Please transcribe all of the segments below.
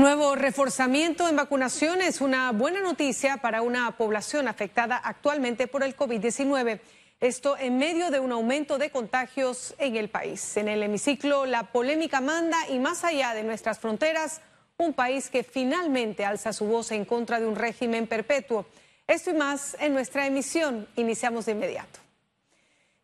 Nuevo reforzamiento en vacunación es una buena noticia para una población afectada actualmente por el COVID-19. Esto en medio de un aumento de contagios en el país. En el hemiciclo, la polémica manda y más allá de nuestras fronteras, un país que finalmente alza su voz en contra de un régimen perpetuo. Esto y más en nuestra emisión. Iniciamos de inmediato.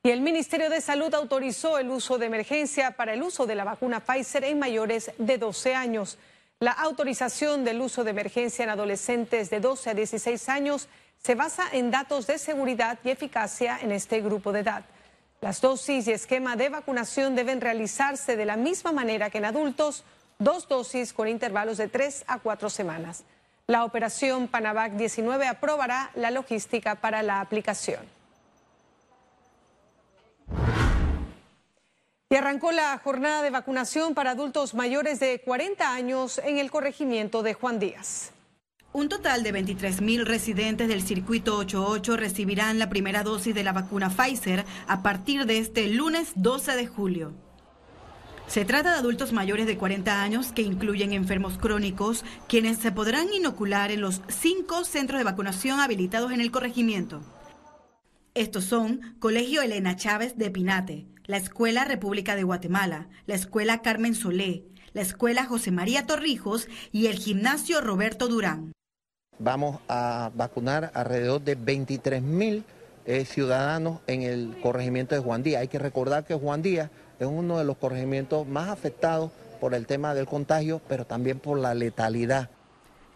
Y el Ministerio de Salud autorizó el uso de emergencia para el uso de la vacuna Pfizer en mayores de 12 años. La autorización del uso de emergencia en adolescentes de 12 a 16 años se basa en datos de seguridad y eficacia en este grupo de edad. Las dosis y esquema de vacunación deben realizarse de la misma manera que en adultos, dos dosis con intervalos de tres a cuatro semanas. La operación Panavac 19 aprobará la logística para la aplicación. Y arrancó la jornada de vacunación para adultos mayores de 40 años en el corregimiento de Juan Díaz. Un total de 23.000 residentes del circuito 88 recibirán la primera dosis de la vacuna Pfizer a partir de este lunes 12 de julio. Se trata de adultos mayores de 40 años que incluyen enfermos crónicos, quienes se podrán inocular en los cinco centros de vacunación habilitados en el corregimiento. Estos son Colegio Elena Chávez de Pinate, la Escuela República de Guatemala, la Escuela Carmen Solé, la Escuela José María Torrijos y el Gimnasio Roberto Durán. Vamos a vacunar alrededor de 23 mil eh, ciudadanos en el corregimiento de Juan Díaz. Hay que recordar que Juan Díaz es uno de los corregimientos más afectados por el tema del contagio, pero también por la letalidad.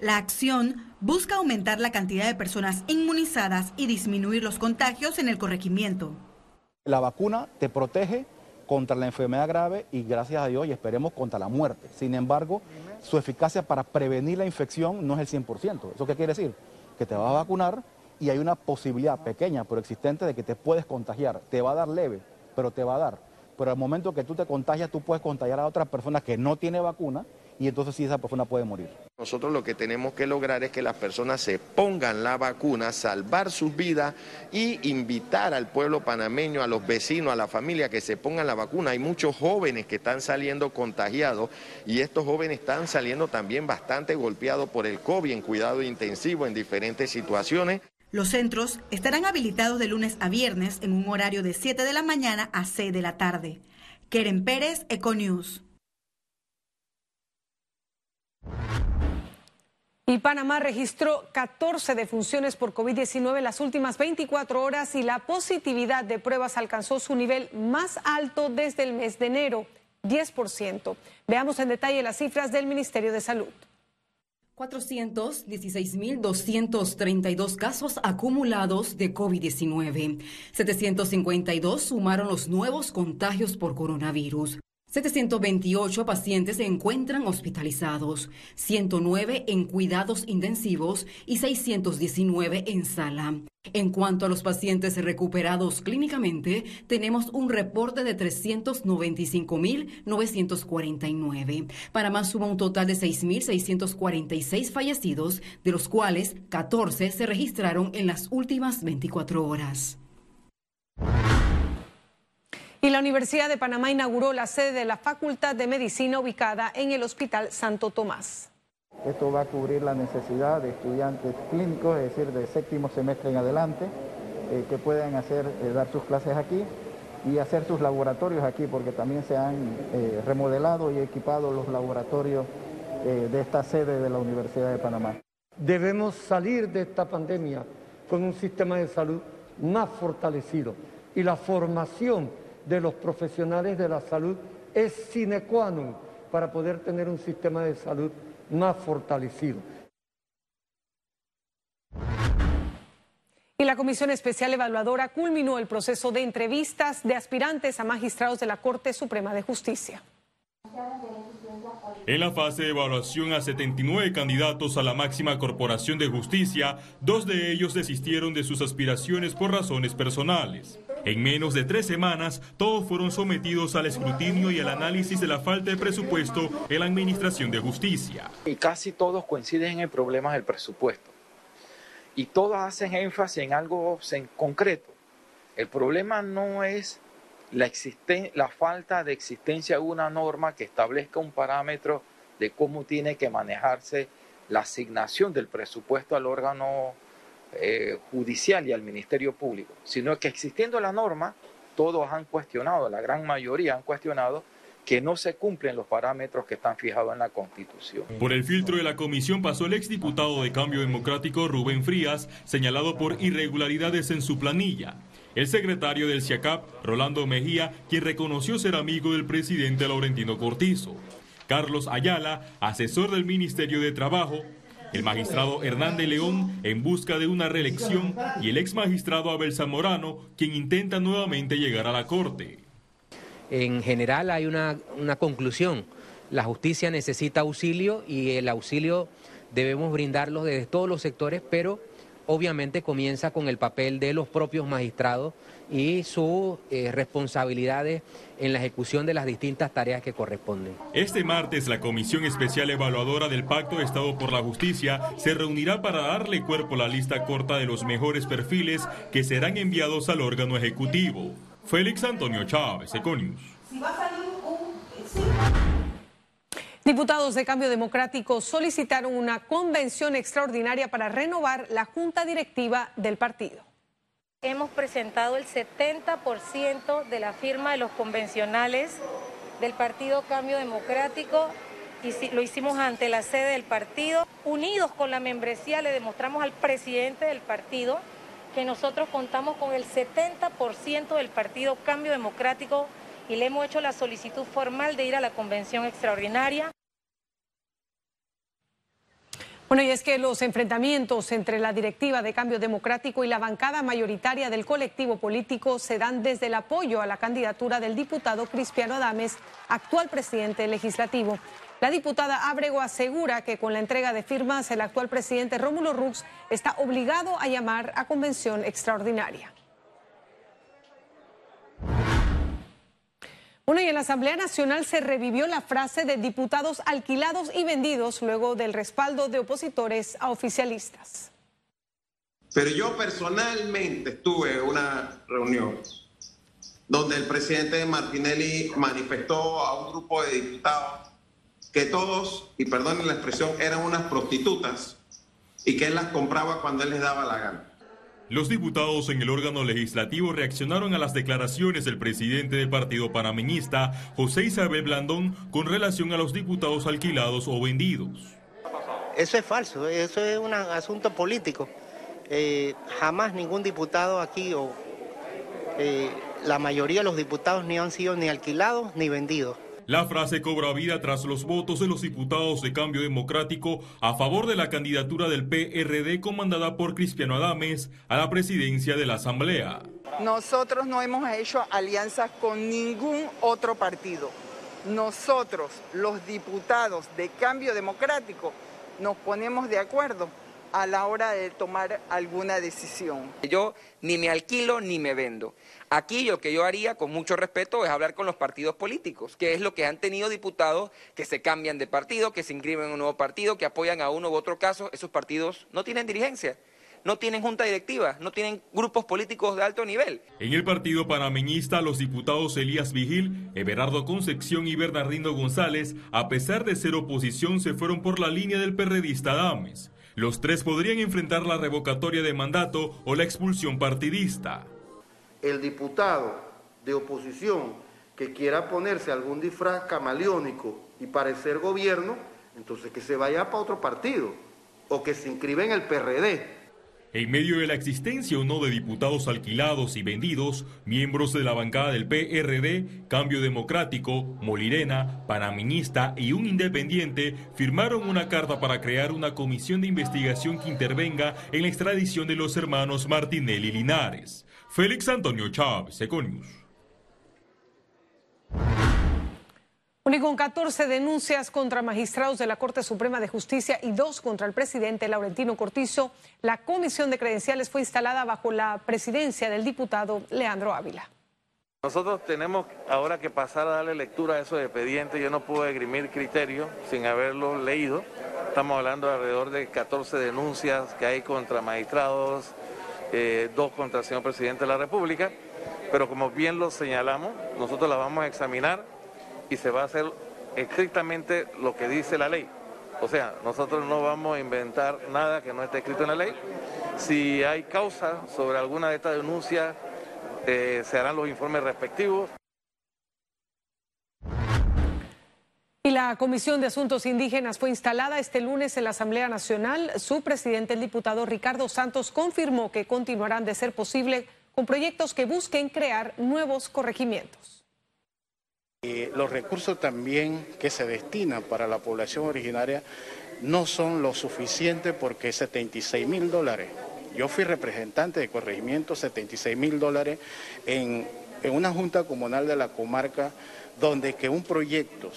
La acción busca aumentar la cantidad de personas inmunizadas y disminuir los contagios en el corregimiento. La vacuna te protege contra la enfermedad grave y gracias a Dios y esperemos contra la muerte. Sin embargo, su eficacia para prevenir la infección no es el 100%. ¿Eso qué quiere decir? Que te vas a vacunar y hay una posibilidad pequeña pero existente de que te puedes contagiar. Te va a dar leve, pero te va a dar pero al momento que tú te contagias, tú puedes contagiar a otra persona que no tiene vacuna y entonces sí esa persona puede morir. Nosotros lo que tenemos que lograr es que las personas se pongan la vacuna, salvar sus vidas y invitar al pueblo panameño, a los vecinos, a la familia que se pongan la vacuna. Hay muchos jóvenes que están saliendo contagiados y estos jóvenes están saliendo también bastante golpeados por el COVID en cuidado intensivo en diferentes situaciones. Los centros estarán habilitados de lunes a viernes en un horario de 7 de la mañana a 6 de la tarde. Keren Pérez, Econews. Y Panamá registró 14 defunciones por COVID-19 en las últimas 24 horas y la positividad de pruebas alcanzó su nivel más alto desde el mes de enero, 10%. Veamos en detalle las cifras del Ministerio de Salud. 416.232 casos acumulados de COVID-19. 752 sumaron los nuevos contagios por coronavirus. 728 pacientes se encuentran hospitalizados, 109 en cuidados intensivos y 619 en sala. En cuanto a los pacientes recuperados clínicamente, tenemos un reporte de 395.949. Para más suma un total de 6.646 fallecidos, de los cuales 14 se registraron en las últimas 24 horas. Y la Universidad de Panamá inauguró la sede de la Facultad de Medicina ubicada en el Hospital Santo Tomás. Esto va a cubrir la necesidad de estudiantes clínicos, es decir, de séptimo semestre en adelante, eh, que puedan hacer, eh, dar sus clases aquí y hacer sus laboratorios aquí, porque también se han eh, remodelado y equipado los laboratorios de esta sede de la Universidad de Panamá. Debemos salir de esta pandemia con un sistema de salud más fortalecido y la formación de los profesionales de la salud es sine qua non para poder tener un sistema de salud más fortalecido. Y la Comisión Especial Evaluadora culminó el proceso de entrevistas de aspirantes a magistrados de la Corte Suprema de Justicia. En la fase de evaluación a 79 candidatos a la máxima corporación de justicia, dos de ellos desistieron de sus aspiraciones por razones personales. En menos de tres semanas, todos fueron sometidos al escrutinio y al análisis de la falta de presupuesto en la Administración de Justicia. Y casi todos coinciden en el problema del presupuesto. Y todos hacen énfasis en algo en concreto. El problema no es la, la falta de existencia de una norma que establezca un parámetro de cómo tiene que manejarse la asignación del presupuesto al órgano eh, judicial y al Ministerio Público, sino que existiendo la norma, todos han cuestionado, la gran mayoría han cuestionado que no se cumplen los parámetros que están fijados en la Constitución. Por el filtro de la comisión pasó el exdiputado de Cambio Democrático Rubén Frías, señalado por irregularidades en su planilla. El secretario del CIACAP, Rolando Mejía, quien reconoció ser amigo del presidente Laurentino Cortizo. Carlos Ayala, asesor del Ministerio de Trabajo, el magistrado Hernández León en busca de una reelección y el ex magistrado Abel Zamorano, quien intenta nuevamente llegar a la Corte en general hay una, conclusión. La justicia necesita auxilio y el auxilio debemos brindarlo desde todos los sectores, pero obviamente comienza con el papel de los propios magistrados y sus eh, responsabilidades en la ejecución de las distintas tareas que corresponden. Este martes la Comisión Especial Evaluadora del Pacto de Estado por la Justicia se reunirá para darle cuerpo a la lista corta de los mejores perfiles que serán enviados al órgano ejecutivo. Félix Antonio Chávez, Econius. Diputados de Cambio Democrático solicitaron una convención extraordinaria para renovar la junta directiva del partido. Hemos presentado el 70% de la firma de los convencionales del Partido Cambio Democrático y lo hicimos ante la sede del partido. Unidos con la membresía le demostramos al presidente del partido que nosotros contamos con el 70% del partido Cambio Democrático y le hemos hecho la solicitud formal de ir a la convención extraordinaria. Bueno, y es que los enfrentamientos entre la directiva de Cambio Democrático y la bancada mayoritaria del colectivo político se dan desde el apoyo a la candidatura del diputado Cristiano Adames, actual presidente legislativo. La diputada Abrego asegura que con la entrega de firmas el actual presidente Rómulo Rux está obligado a llamar a convención extraordinaria. Bueno, y en la Asamblea Nacional se revivió la frase de diputados alquilados y vendidos luego del respaldo de opositores a oficialistas. Pero yo personalmente estuve en una reunión donde el presidente Martinelli manifestó a un grupo de diputados que todos, y perdonen la expresión, eran unas prostitutas y que él las compraba cuando él les daba la gana. Los diputados en el órgano legislativo reaccionaron a las declaraciones del presidente del partido panameñista, José Isabel Blandón, con relación a los diputados alquilados o vendidos. Eso es falso, eso es un asunto político. Eh, jamás ningún diputado aquí o eh, la mayoría de los diputados ni han sido ni alquilados ni vendidos. La frase cobra vida tras los votos de los diputados de Cambio Democrático a favor de la candidatura del PRD comandada por Cristiano Adames a la presidencia de la Asamblea. Nosotros no hemos hecho alianzas con ningún otro partido. Nosotros, los diputados de Cambio Democrático, nos ponemos de acuerdo a la hora de tomar alguna decisión. Yo ni me alquilo ni me vendo. Aquí lo que yo haría, con mucho respeto, es hablar con los partidos políticos, que es lo que han tenido diputados que se cambian de partido, que se inscriben en un nuevo partido, que apoyan a uno u otro caso. Esos partidos no tienen dirigencia no tienen junta directiva, no tienen grupos políticos de alto nivel. En el partido panameñista, los diputados Elías Vigil, Everardo Concepción y Bernardino González, a pesar de ser oposición, se fueron por la línea del perredista Dames. Los tres podrían enfrentar la revocatoria de mandato o la expulsión partidista el diputado de oposición que quiera ponerse algún disfraz camaleónico y parecer gobierno, entonces que se vaya para otro partido o que se inscriba en el PRD. En medio de la existencia o no de diputados alquilados y vendidos, miembros de la bancada del PRD, Cambio Democrático, Molirena, Panaminista y un independiente firmaron una carta para crear una comisión de investigación que intervenga en la extradición de los hermanos Martinelli Linares. Félix Antonio Chávez, Econius. Y con 14 denuncias contra magistrados de la Corte Suprema de Justicia y dos contra el presidente Laurentino Cortizo, la comisión de credenciales fue instalada bajo la presidencia del diputado Leandro Ávila. Nosotros tenemos ahora que pasar a darle lectura a esos expedientes. Yo no puedo esgrimir criterio sin haberlo leído. Estamos hablando de alrededor de 14 denuncias que hay contra magistrados, eh, dos contra el señor presidente de la República, pero como bien lo señalamos, nosotros la vamos a examinar y se va a hacer estrictamente lo que dice la ley. O sea, nosotros no vamos a inventar nada que no esté escrito en la ley. Si hay causa sobre alguna de estas denuncias, eh, se harán los informes respectivos. Y la Comisión de Asuntos Indígenas fue instalada este lunes en la Asamblea Nacional. Su presidente, el diputado Ricardo Santos, confirmó que continuarán de ser posible con proyectos que busquen crear nuevos corregimientos. Los recursos también que se destinan para la población originaria no son lo suficiente porque 76 mil dólares. Yo fui representante de corregimiento, 76 mil dólares en, una junta comunal de la comarca donde que un proyecto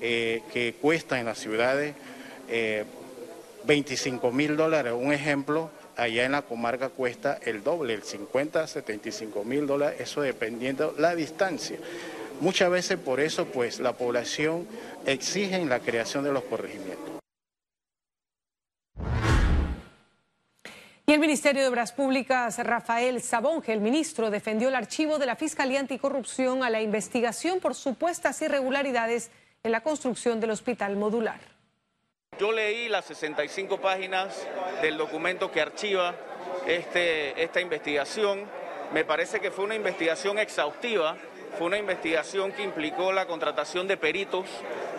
eh, que cuesta en las ciudades 25 eh, mil dólares, un ejemplo, allá en la comarca cuesta el doble, el 50, 75 mil dólares, eso dependiendo la distancia. Muchas veces por eso pues la población exige la creación de los corregimientos. Y el Ministerio de Obras Públicas, Rafael Sabonge, el ministro, defendió el archivo de la Fiscalía Anticorrupción a la investigación por supuestas irregularidades en la construcción del hospital modular. Yo leí las 65 páginas del documento que archiva este, esta investigación. Me parece que fue una investigación exhaustiva, fue una investigación que implicó la contratación de peritos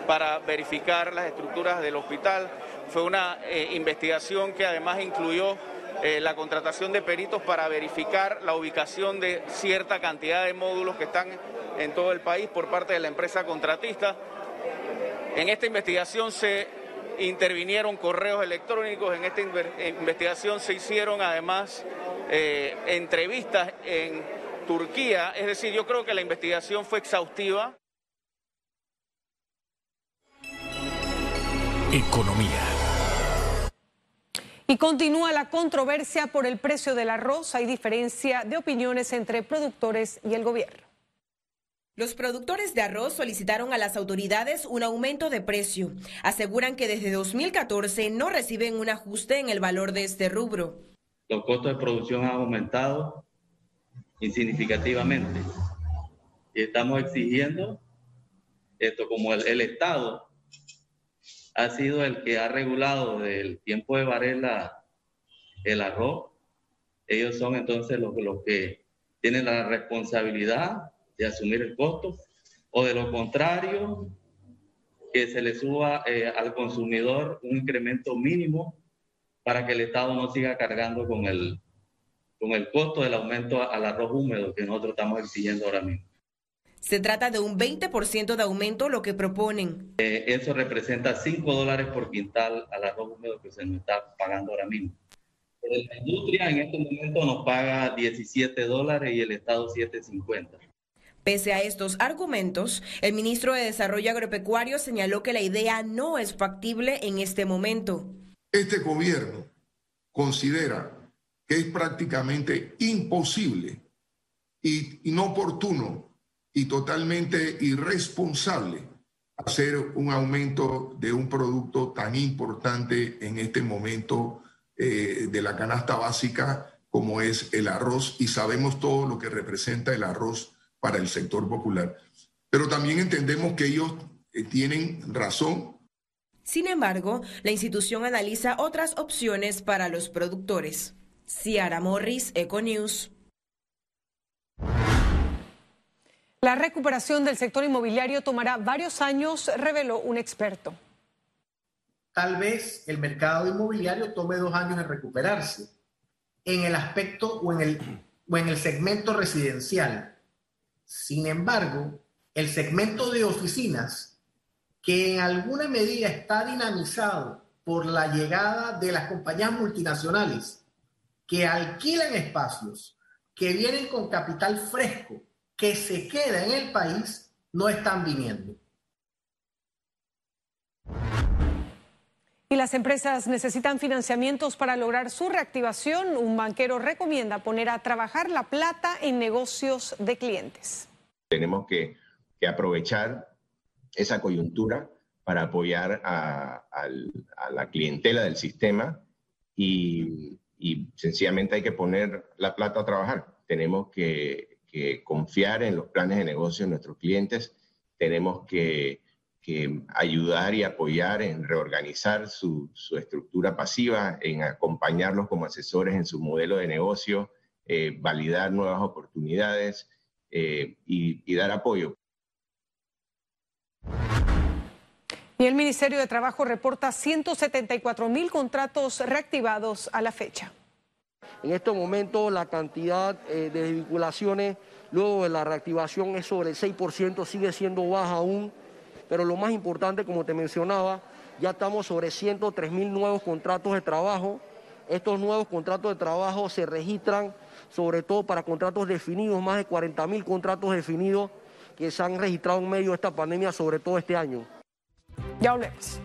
para verificar las estructuras del hospital. Fue una eh, investigación que además incluyó eh, la contratación de peritos para verificar la ubicación de cierta cantidad de módulos que están en todo el país por parte de la empresa contratista. En esta investigación se intervinieron correos electrónicos, en esta investigación se hicieron además eh, entrevistas en Turquía, es decir, yo creo que la investigación fue exhaustiva. Economía. Y continúa la controversia por el precio del arroz. Hay diferencia de opiniones entre productores y el gobierno. Los productores de arroz solicitaron a las autoridades un aumento de precio. Aseguran que desde 2014 no reciben un ajuste en el valor de este rubro. Los costos de producción han aumentado insignificativamente y estamos exigiendo esto como el, el Estado ha sido el que ha regulado del tiempo de varela el arroz. Ellos son entonces los, los que tienen la responsabilidad de asumir el costo, o de lo contrario, que se le suba eh, al consumidor un incremento mínimo para que el Estado no siga cargando con el, con el costo del aumento al arroz húmedo que nosotros estamos exigiendo ahora mismo. Se trata de un 20% de aumento lo que proponen. Eh, eso representa 5 dólares por quintal al arroz húmedo que se nos está pagando ahora mismo. La industria en este momento nos paga 17 dólares y el Estado 7.50. Pese a estos argumentos, el ministro de Desarrollo Agropecuario señaló que la idea no es factible en este momento. Este gobierno considera que es prácticamente imposible y inoportuno y totalmente irresponsable hacer un aumento de un producto tan importante en este momento eh, de la canasta básica como es el arroz y sabemos todo lo que representa el arroz para el sector popular. Pero también entendemos que ellos eh, tienen razón. Sin embargo, la institución analiza otras opciones para los productores. Ciara Morris, Econews. La recuperación del sector inmobiliario tomará varios años, reveló un experto. Tal vez el mercado inmobiliario tome dos años en recuperarse en el aspecto o en el, o en el segmento residencial. Sin embargo, el segmento de oficinas, que en alguna medida está dinamizado por la llegada de las compañías multinacionales que alquilan espacios, que vienen con capital fresco que se queda en el país no están viniendo. Y las empresas necesitan financiamientos para lograr su reactivación. Un banquero recomienda poner a trabajar la plata en negocios de clientes. Tenemos que, aprovechar esa coyuntura para apoyar a, la clientela del sistema y, y sencillamente hay que poner la plata a trabajar. Tenemos que confiar en los planes de negocio de nuestros clientes, tenemos que, ayudar y apoyar en reorganizar su, estructura pasiva, en acompañarlos como asesores en su modelo de negocio, eh, validar nuevas oportunidades eh, y dar apoyo. Y el Ministerio de Trabajo reporta 174 mil contratos reactivados a la fecha. En este momento la cantidad eh, de desvinculaciones luego de la reactivación es sobre el 6%, sigue siendo baja aún, pero lo más importante, como te mencionaba, ya estamos sobre 103 mil nuevos contratos de trabajo. Estos nuevos contratos de trabajo se registran sobre todo para contratos definidos, más de 40 mil contratos definidos que se han registrado en medio de esta pandemia, sobre todo este año. Ya volvemos.